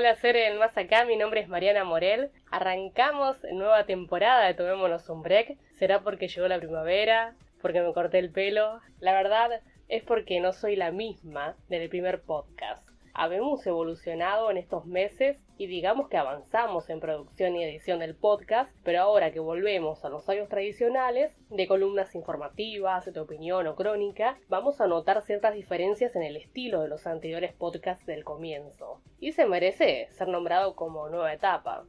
Hola, Seren, más acá, mi nombre es Mariana Morel. Arrancamos nueva temporada de Tomémonos un Break. ¿Será porque llegó la primavera? ¿Porque me corté el pelo? La verdad es porque no soy la misma del primer podcast habemos evolucionado en estos meses y digamos que avanzamos en producción y edición del podcast, pero ahora que volvemos a los años tradicionales, de columnas informativas, de opinión o crónica, vamos a notar ciertas diferencias en el estilo de los anteriores podcasts del comienzo. Y se merece ser nombrado como nueva etapa.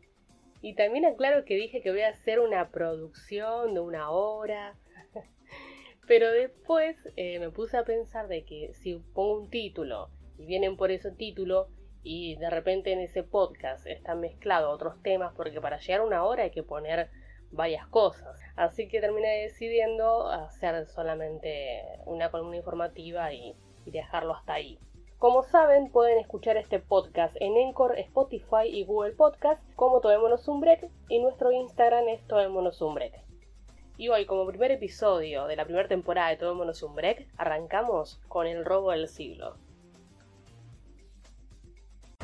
Y también aclaro que dije que voy a hacer una producción de una hora. Pero después eh, me puse a pensar de que si pongo un título y vienen por ese título y de repente en ese podcast están mezclados otros temas porque para llegar a una hora hay que poner varias cosas. Así que terminé decidiendo hacer solamente una columna informativa y, dejarlo hasta ahí. Como saben, pueden escuchar este podcast en Encore, Spotify y Google Podcast como Tomémonos un Break y nuestro Instagram es Tomémonos un Break. Y hoy, como primer episodio de la primera temporada de Tomémonos un Break, arrancamos con el robo del siglo.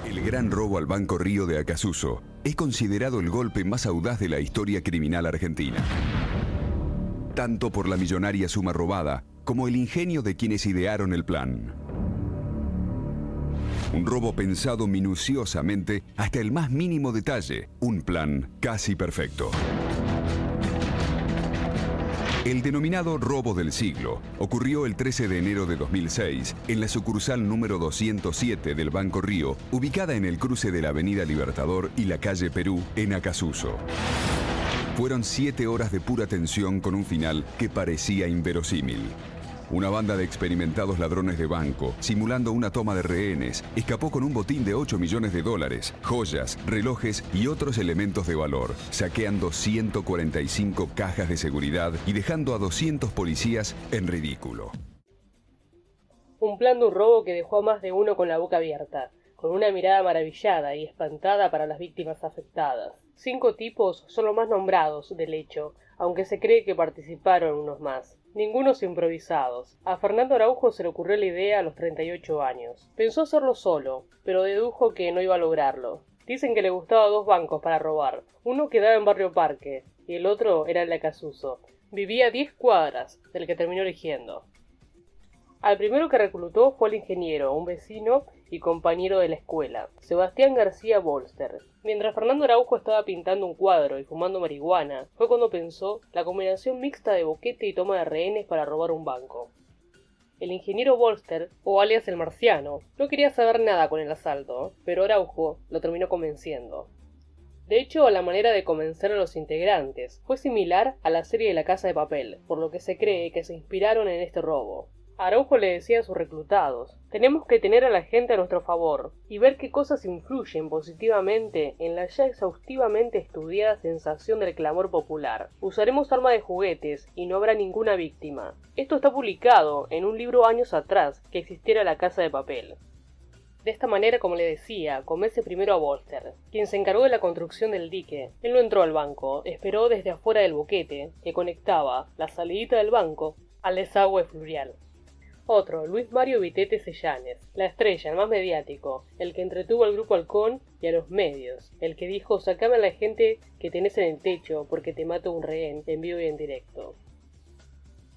El gran robo al Banco Río de Acasuso es considerado el golpe más audaz de la historia criminal argentina. Tanto por la millonaria suma robada como el ingenio de quienes idearon el plan. Un robo pensado minuciosamente hasta el más mínimo detalle, un plan casi perfecto. El denominado robo del siglo ocurrió el 13 de enero de 2006 en la sucursal número 207 del Banco Río, ubicada en el cruce de la Avenida Libertador y la calle Perú, en Acasuso. Fueron siete horas de pura tensión con un final que parecía inverosímil. Una banda de experimentados ladrones de banco, simulando una toma de rehenes, escapó con un botín de 8 millones de dólares, joyas, relojes y otros elementos de valor, saqueando 145 cajas de seguridad y dejando a 200 policías en ridículo. Un plan de un robo que dejó a más de uno con la boca abierta, con una mirada maravillada y espantada para las víctimas afectadas. Cinco tipos son los más nombrados del hecho, aunque se cree que participaron unos más ningunos improvisados. A Fernando Araujo se le ocurrió la idea a los 38 años. Pensó hacerlo solo, pero dedujo que no iba a lograrlo. Dicen que le gustaba dos bancos para robar. Uno quedaba en Barrio Parque y el otro era en la Casuso. Vivía a 10 cuadras del que terminó eligiendo. Al primero que reclutó fue el ingeniero, un vecino y compañero de la escuela, Sebastián García Bolster. Mientras Fernando Araujo estaba pintando un cuadro y fumando marihuana, fue cuando pensó la combinación mixta de boquete y toma de rehenes para robar un banco. El ingeniero Bolster, o alias el marciano, no quería saber nada con el asalto, pero Araujo lo terminó convenciendo. De hecho, la manera de convencer a los integrantes fue similar a la serie de la Casa de Papel, por lo que se cree que se inspiraron en este robo. Araujo le decía a sus reclutados, tenemos que tener a la gente a nuestro favor y ver qué cosas influyen positivamente en la ya exhaustivamente estudiada sensación del clamor popular. Usaremos armas de juguetes y no habrá ninguna víctima. Esto está publicado en un libro años atrás que existiera la casa de papel. De esta manera, como le decía, convence primero a Bolster, quien se encargó de la construcción del dique. Él no entró al banco, esperó desde afuera del boquete, que conectaba la salidita del banco al desagüe fluvial. Otro, Luis Mario Vitete Sellanes, la estrella, el más mediático, el que entretuvo al grupo Halcón y a los medios, el que dijo sacame a la gente que tenés en el techo porque te mato un rehén en vivo y en directo.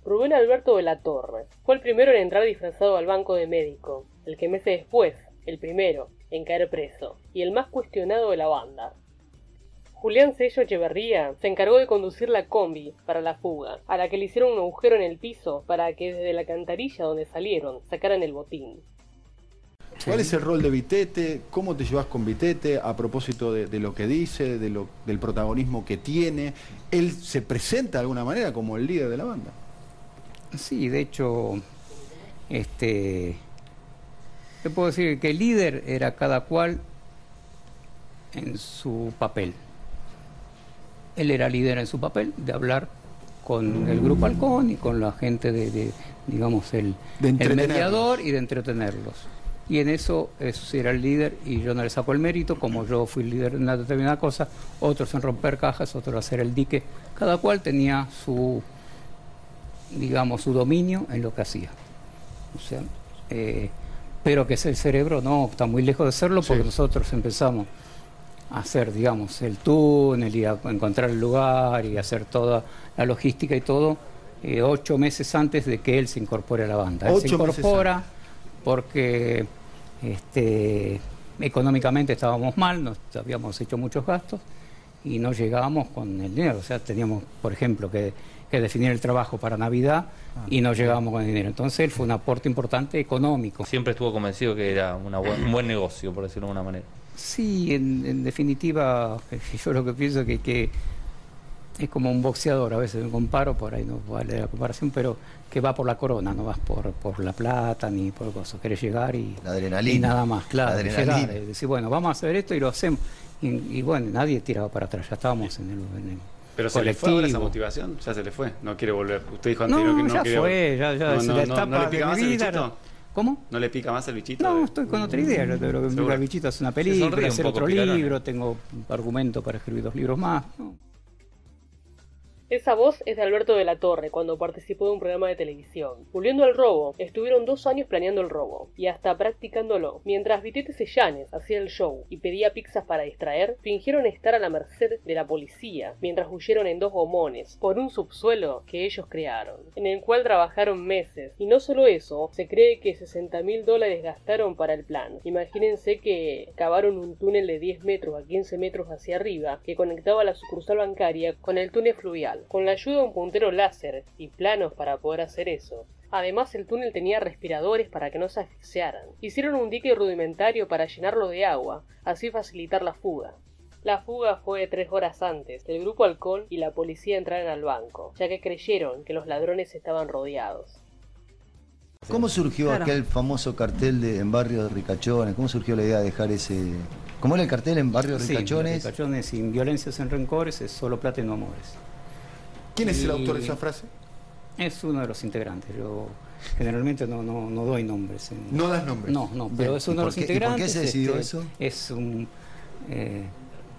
Rubén Alberto de la Torre fue el primero en entrar disfrazado al banco de médico, el que meses después, el primero, en caer preso, y el más cuestionado de la banda. Julián Sello Echeverría se encargó de conducir la combi para la fuga, a la que le hicieron un agujero en el piso para que desde la cantarilla donde salieron sacaran el botín. ¿Cuál es el rol de Vitete? ¿Cómo te llevas con Vitete a propósito de, lo que dice, de lo, del protagonismo que tiene? ¿Él se presenta de alguna manera como el líder de la banda? Sí, de hecho, este, te puedo decir que el líder era cada cual en su papel él era líder en su papel de hablar con el grupo Halcón y con la gente de, digamos, el, mediador y de entretenerlos. Y en eso, eso era el líder y yo no le saco el mérito, como yo fui líder en una determinada cosa, otros en romper cajas, otros en hacer el dique. Cada cual tenía su, digamos, su dominio en lo que hacía. O sea, eh, pero que es el cerebro no, está muy lejos de serlo porque nosotros empezamos hacer, digamos, el túnel y a encontrar el lugar y hacer toda la logística y todo, eh, ocho meses antes de que él se incorpore a la banda. Él se incorpora porque este, económicamente estábamos mal, nos habíamos hecho muchos gastos y no llegábamos con el dinero. O sea, teníamos, por ejemplo, que, definir el trabajo para Navidad y no llegábamos con el dinero. Entonces él fue un aporte importante económico. Siempre estuvo convencido que era un buen negocio, por decirlo de alguna manera. Sí, en, definitiva, yo lo que pienso que, que es como un boxeador, a veces me comparo, por ahí no vale la comparación, pero que va por la corona, no vas por, por la plata ni por cosas, querés llegar y, la adrenalina, y nada más, claro, llegar, decir, bueno, vamos a hacer esto y lo hacemos. Y, bueno, nadie tiraba para atrás, ya estábamos en el, en pero se le fue ahora esa motivación, ya se le fue, no quiere volver. Usted dijo antes no, que no ya quiere fue, ya, ya no, la etapa no, le pica más el bichito? ¿Cómo? ¿No le pica más el bichito? No, estoy con otra idea. Yo creo que el bichito es una película, hacer otro libro, tengo argumento para escribir dos libros más. Esa voz es de Alberto de la Torre cuando participó de un programa de televisión. Volviendo al robo, estuvieron dos años planeando el robo y hasta practicándolo. Mientras Vitete Sellanes hacía el show y pedía pizzas para distraer, fingieron estar a la merced de la policía mientras huyeron en dos gomones por un subsuelo que ellos crearon, en el cual trabajaron meses. Y no solo eso, se cree que 60 mil dólares gastaron para el plan. Imagínense que cavaron un túnel de 10 metros a 15 metros hacia arriba que conectaba la sucursal bancaria con el túnel fluvial con la ayuda de un puntero láser y planos para poder hacer eso. Además el túnel tenía respiradores para que no se asfixiaran. Hicieron un dique rudimentario para llenarlo de agua, así facilitar la fuga. La fuga fue tres horas antes del grupo Halcón y la policía entraron al banco, ya que creyeron que los ladrones estaban rodeados. ¿Cómo surgió aquel famoso cartel de, en barrio de Ricachones? ¿Cómo surgió la idea de dejar ese... ¿Cómo era el cartel en barrio de Ricachones? Sí, Ricachones sin violencias en rencores es solo plata y no amores. ¿Quién es el autor de esa frase? Es uno de los integrantes. Yo generalmente no, no, doy nombres. ¿No das nombres? No, no, pero es uno de los integrantes. ¿Por qué se decidió este, eso? Es un. Eh,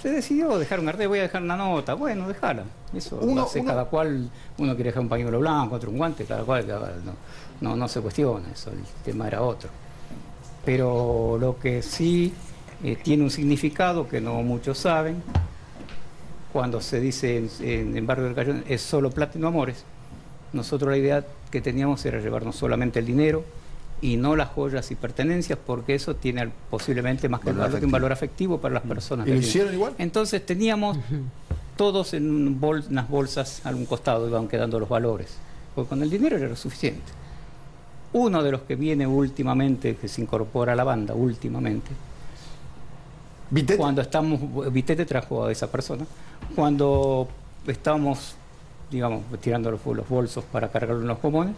se decidió dejar un cartel, voy a dejar una nota. Bueno, déjala. Eso uno, hace cada cual. Uno quiere dejar un pañuelo blanco, otro un guante, cada cual. no, no, se cuestiona eso. El tema era otro. Pero lo que sí eh, tiene un significado que no muchos saben cuando se dice en, Barrio del Cayón es solo plata y no amores. Nosotros la idea que teníamos era llevarnos solamente el dinero y no las joyas y pertenencias, porque eso tiene posiblemente más que un valor afectivo para las personas. ¿Y lo hicieron igual? Entonces teníamos todos en unas bolsas a un costado, iban quedando los valores, porque con el dinero era lo suficiente. Uno de los que viene últimamente, que se incorpora a la banda últimamente, ¿Vitete? cuando estamos, Vitete trajo a esa persona, cuando estábamos, digamos, tirando los, bolsos para cargarlos en los comunes,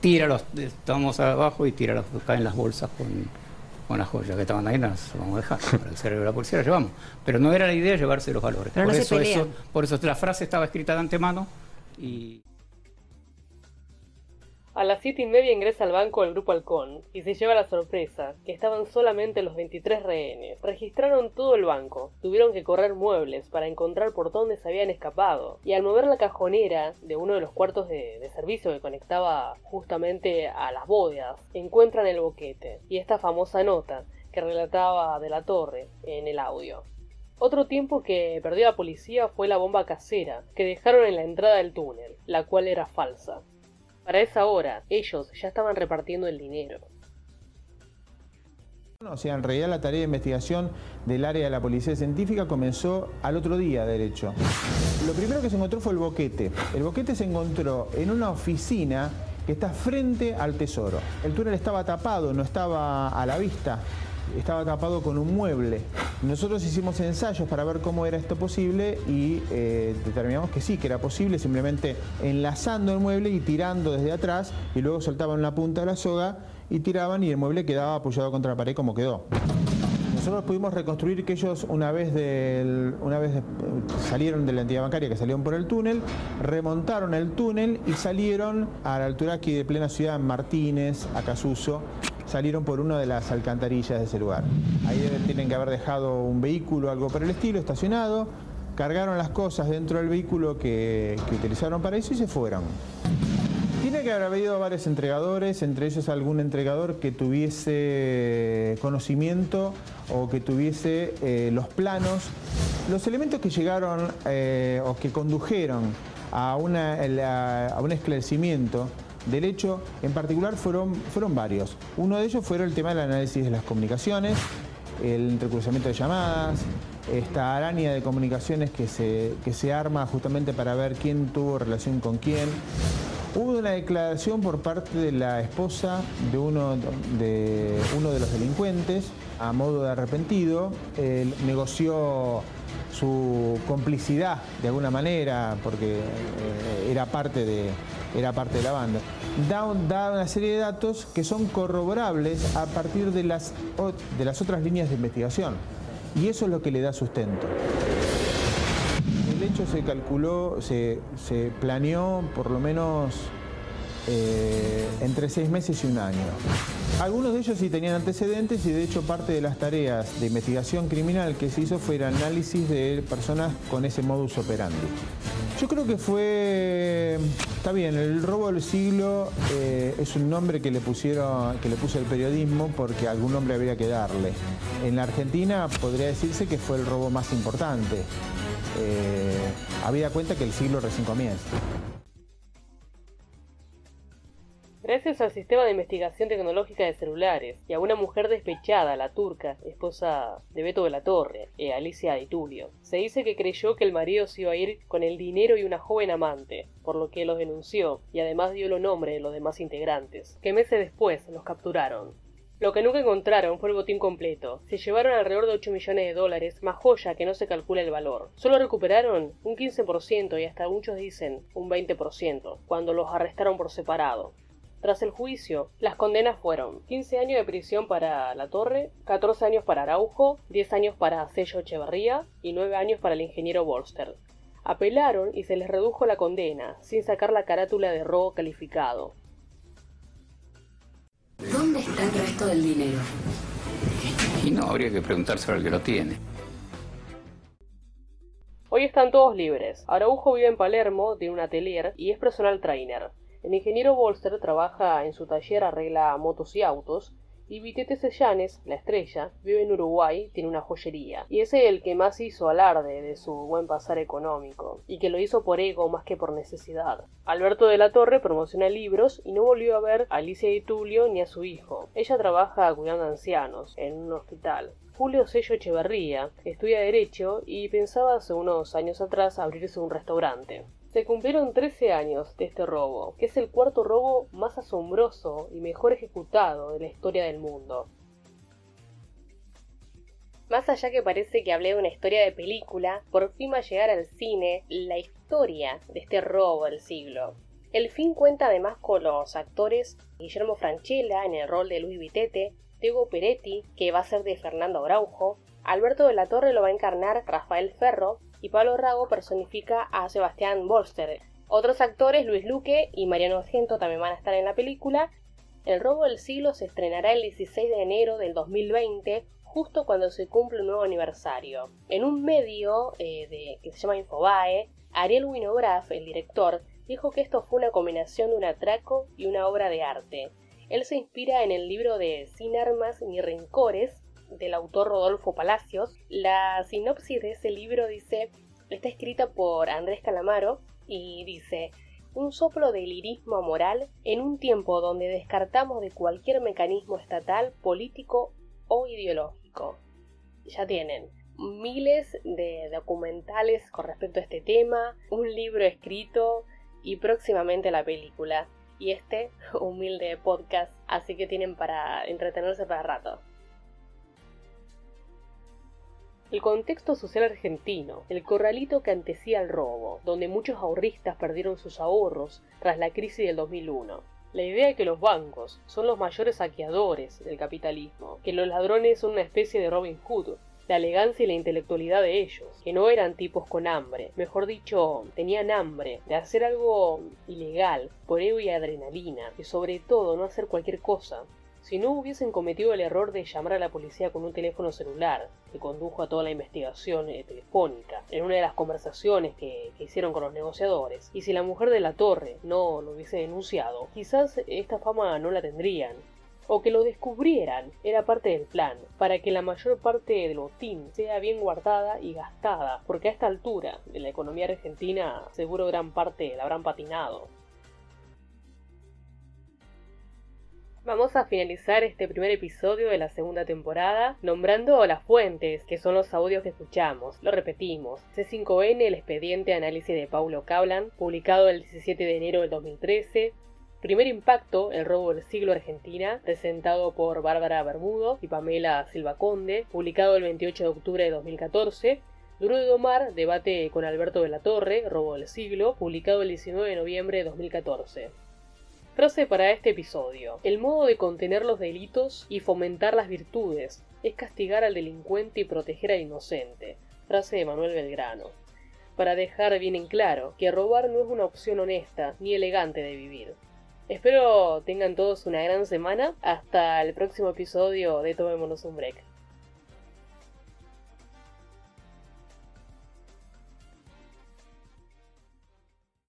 tira los, estamos abajo y tira los, caen las bolsas con, con las joyas que estaban ahí, las vamos a dejar. Para el cerebro de la policía las llevamos. Pero no era la idea llevarse los valores. por, eso, eso, por eso la frase estaba escrita de antemano y. A las siete y media ingresa al banco el grupo Halcón y se lleva la sorpresa que estaban solamente los 23 rehenes. Registraron todo el banco, tuvieron que correr muebles para encontrar por dónde se habían escapado y al mover la cajonera de uno de los cuartos de, servicio que conectaba justamente a las bodegas, encuentran el boquete y esta famosa nota que relataba de la torre en el audio. Otro tiempo que perdió la policía fue la bomba casera que dejaron en la entrada del túnel, la cual era falsa. Para esa hora, ellos ya estaban repartiendo el dinero. O sea, en realidad la tarea de investigación del área de la policía científica comenzó al otro día, de hecho. Lo primero que se encontró fue el boquete. El boquete se encontró en una oficina que está frente al tesoro. El túnel estaba tapado, no estaba a la vista estaba tapado con un mueble. Nosotros hicimos ensayos para ver cómo era esto posible y eh, determinamos que sí, que era posible, simplemente enlazando el mueble y tirando desde atrás y luego soltaban la punta de la soga y tiraban y el mueble quedaba apoyado contra la pared como quedó. Nosotros pudimos reconstruir que ellos una vez, una vez salieron de la entidad bancaria, que salieron por el túnel, remontaron el túnel y salieron a la altura aquí de plena ciudad, Martínez, Acasuso, salieron por una de las alcantarillas de ese lugar. Ahí tienen que haber dejado un vehículo, algo por el estilo, estacionado, cargaron las cosas dentro del vehículo que, utilizaron para eso y se fueron. Tiene que haber habido varios entregadores, entre ellos algún entregador que tuviese conocimiento o que tuviese eh, los planos. Los elementos que llegaron eh, o que condujeron a, una, a un esclarecimiento del hecho en particular fueron, fueron varios. Uno de ellos fue el tema del análisis de las comunicaciones, el entrecruzamiento de llamadas, esta araña de comunicaciones que se, que se arma justamente para ver quién tuvo relación con quién. Hubo una declaración por parte de la esposa de uno de, uno de los delincuentes, a modo de arrepentido, Él negoció su complicidad de alguna manera, porque eh, era, parte de, era parte de la banda. Da, una serie de datos que son corroborables a partir de las, de las otras líneas de investigación. Y eso es lo que le da sustento. El hecho se calculó, se, se planeó por lo menos eh, entre seis meses y un año. Algunos de ellos sí tenían antecedentes y de hecho parte de las tareas de investigación criminal que se hizo fue el análisis de personas con ese modus operandi. Yo creo que fue, está bien, el robo del siglo eh, es un nombre que le pusieron, que le puso el periodismo porque algún nombre habría que darle. En la Argentina podría decirse que fue el robo más importante. Eh, había cuenta que el siglo recién comienza. Gracias al sistema de investigación tecnológica de celulares y a una mujer despechada, la turca, esposa de Beto de la Torre, e Alicia de Tulio, se dice que creyó que el marido se iba a ir con el dinero y una joven amante, por lo que los denunció y además dio los nombres de los demás integrantes, que meses después los capturaron. Lo que nunca encontraron fue el botín completo. Se llevaron alrededor de 8 millones de dólares, más joya que no se calcula el valor. Solo recuperaron un 15% y hasta muchos dicen un 20%, cuando los arrestaron por separado. Tras el juicio, las condenas fueron 15 años de prisión para La Torre, 14 años para Araujo, 10 años para Sello Echeverría y 9 años para el ingeniero Bolster. Apelaron y se les redujo la condena, sin sacar la carátula de robo calificado. ¿Dónde está el resto del dinero? Y no, habría que preguntarse al que lo tiene. Hoy están todos libres. Araujo vive en Palermo, tiene un atelier y es personal trainer. El ingeniero Bolster trabaja en su taller, arregla motos y autos, y Vitete Sellanes, la estrella, vive en Uruguay, tiene una joyería, y es el que más hizo alarde de su buen pasar económico, y que lo hizo por ego más que por necesidad. Alberto de la Torre promociona libros y no volvió a ver a Alicia y Tulio ni a su hijo. Ella trabaja cuidando ancianos en un hospital. Julio Sello Echeverría estudia Derecho y pensaba hace unos años atrás abrirse un restaurante. Se cumplieron 13 años de este robo, que es el cuarto robo más asombroso y mejor ejecutado de la historia del mundo. Más allá que parece que hablé de una historia de película, por fin va a llegar al cine la historia de este robo del siglo. El film cuenta además con los actores Guillermo Franchella en el rol de Luis Vitete, Diego Peretti, que va a ser de Fernando Araujo, Alberto de la Torre lo va a encarnar Rafael Ferro, y Pablo Rago personifica a Sebastián Bolster. Otros actores, Luis Luque y Mariano Argento, también van a estar en la película. El robo del siglo se estrenará el 16 de enero del 2020, justo cuando se cumple un nuevo aniversario. En un medio eh, de, que se llama Infobae, Ariel Winograf, el director, dijo que esto fue una combinación de un atraco y una obra de arte. Él se inspira en el libro de Sin armas ni rencores, del autor Rodolfo Palacios. La sinopsis de ese libro dice, está escrita por Andrés Calamaro y dice, un soplo de lirismo moral en un tiempo donde descartamos de cualquier mecanismo estatal, político o ideológico. Ya tienen miles de documentales con respecto a este tema, un libro escrito y próximamente la película. Y este humilde podcast, así que tienen para entretenerse para rato. El contexto social argentino, el corralito que antecía al robo, donde muchos ahorristas perdieron sus ahorros tras la crisis del 2001. La idea de que los bancos son los mayores saqueadores del capitalismo, que los ladrones son una especie de Robin Hood, la elegancia y la intelectualidad de ellos, que no eran tipos con hambre, mejor dicho, tenían hambre de hacer algo ilegal por ego y adrenalina, y sobre todo no hacer cualquier cosa, si no hubiesen cometido el error de llamar a la policía con un teléfono celular, que condujo a toda la investigación eh, telefónica, en una de las conversaciones que, que, hicieron con los negociadores, y si la mujer de la torre no lo hubiese denunciado, quizás esta fama no la tendrían, o que lo descubrieran era parte del plan, para que la mayor parte del botín sea bien guardada y gastada, porque a esta altura de la economía argentina seguro gran parte la habrán patinado. Vamos a finalizar este primer episodio de la segunda temporada nombrando las fuentes, que son los audios que escuchamos. Lo repetimos. C5N, el expediente análisis de Paulo Cablan, publicado el 17 de enero del 2013. Primer impacto, el robo del siglo Argentina, presentado por Bárbara Bermudo y Pamela Silva Conde, publicado el 28 de octubre de 2014. Duro de domar, debate con Alberto de la Torre, robo del siglo, publicado el 19 de noviembre de 2014. Frase para este episodio. El modo de contener los delitos y fomentar las virtudes es castigar al delincuente y proteger al inocente. Frase de Manuel Belgrano. Para dejar bien en claro que robar no es una opción honesta ni elegante de vivir. Espero tengan todos una gran semana. Hasta el próximo episodio de Tomémonos un Break.